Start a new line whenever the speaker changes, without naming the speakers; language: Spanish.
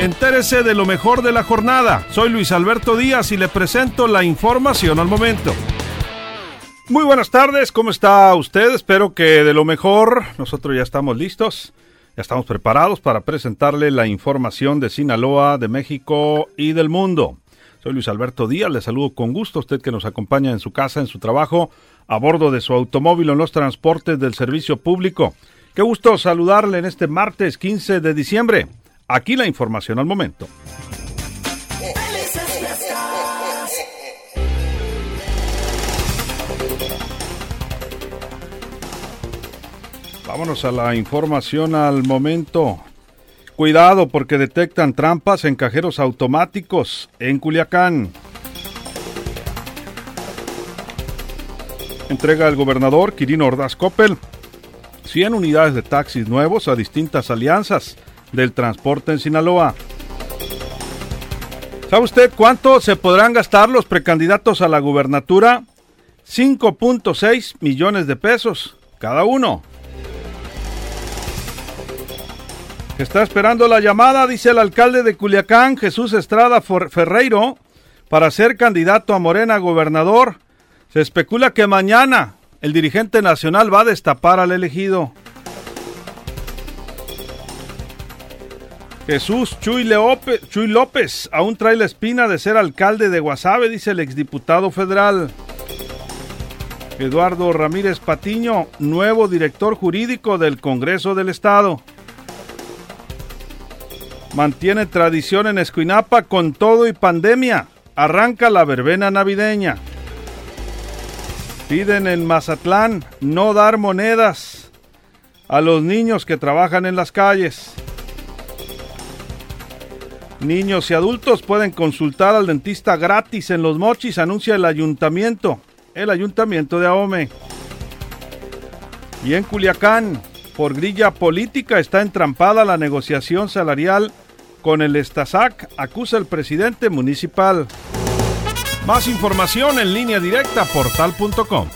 Entérese de lo mejor de la jornada. Soy Luis Alberto Díaz y le presento la información al momento. Muy buenas tardes, ¿cómo está usted? Espero que de lo mejor. Nosotros ya estamos listos, ya estamos preparados para presentarle la información de Sinaloa, de México y del mundo. Soy Luis Alberto Díaz, le saludo con gusto a usted que nos acompaña en su casa, en su trabajo, a bordo de su automóvil o en los transportes del servicio público. Qué gusto saludarle en este martes 15 de diciembre. Aquí la información al momento. Vámonos a la información al momento. Cuidado porque detectan trampas en cajeros automáticos en Culiacán. Entrega el gobernador Quirino Ordaz Coppel 100 unidades de taxis nuevos a distintas alianzas del transporte en Sinaloa. ¿Sabe usted cuánto se podrán gastar los precandidatos a la gubernatura? 5.6 millones de pesos cada uno. Está esperando la llamada, dice el alcalde de Culiacán, Jesús Estrada Ferreiro, para ser candidato a Morena gobernador. Se especula que mañana el dirigente nacional va a destapar al elegido. Jesús Chuy, López aún trae la espina de ser alcalde de Guasave, dice el exdiputado federal. Eduardo Ramírez Patiño, nuevo director jurídico del Congreso del Estado. Mantiene tradición en Escuinapa con todo y pandemia. Arranca la verbena navideña. Piden en Mazatlán no dar monedas a los niños que trabajan en las calles. Niños y adultos pueden consultar al dentista gratis en Los Mochis, anuncia el ayuntamiento, el ayuntamiento de Ahome. Y en Culiacán, por grilla política, está entrampada la negociación salarial con el Estasac, acusa el presidente municipal. Más información en línea directa portal.com.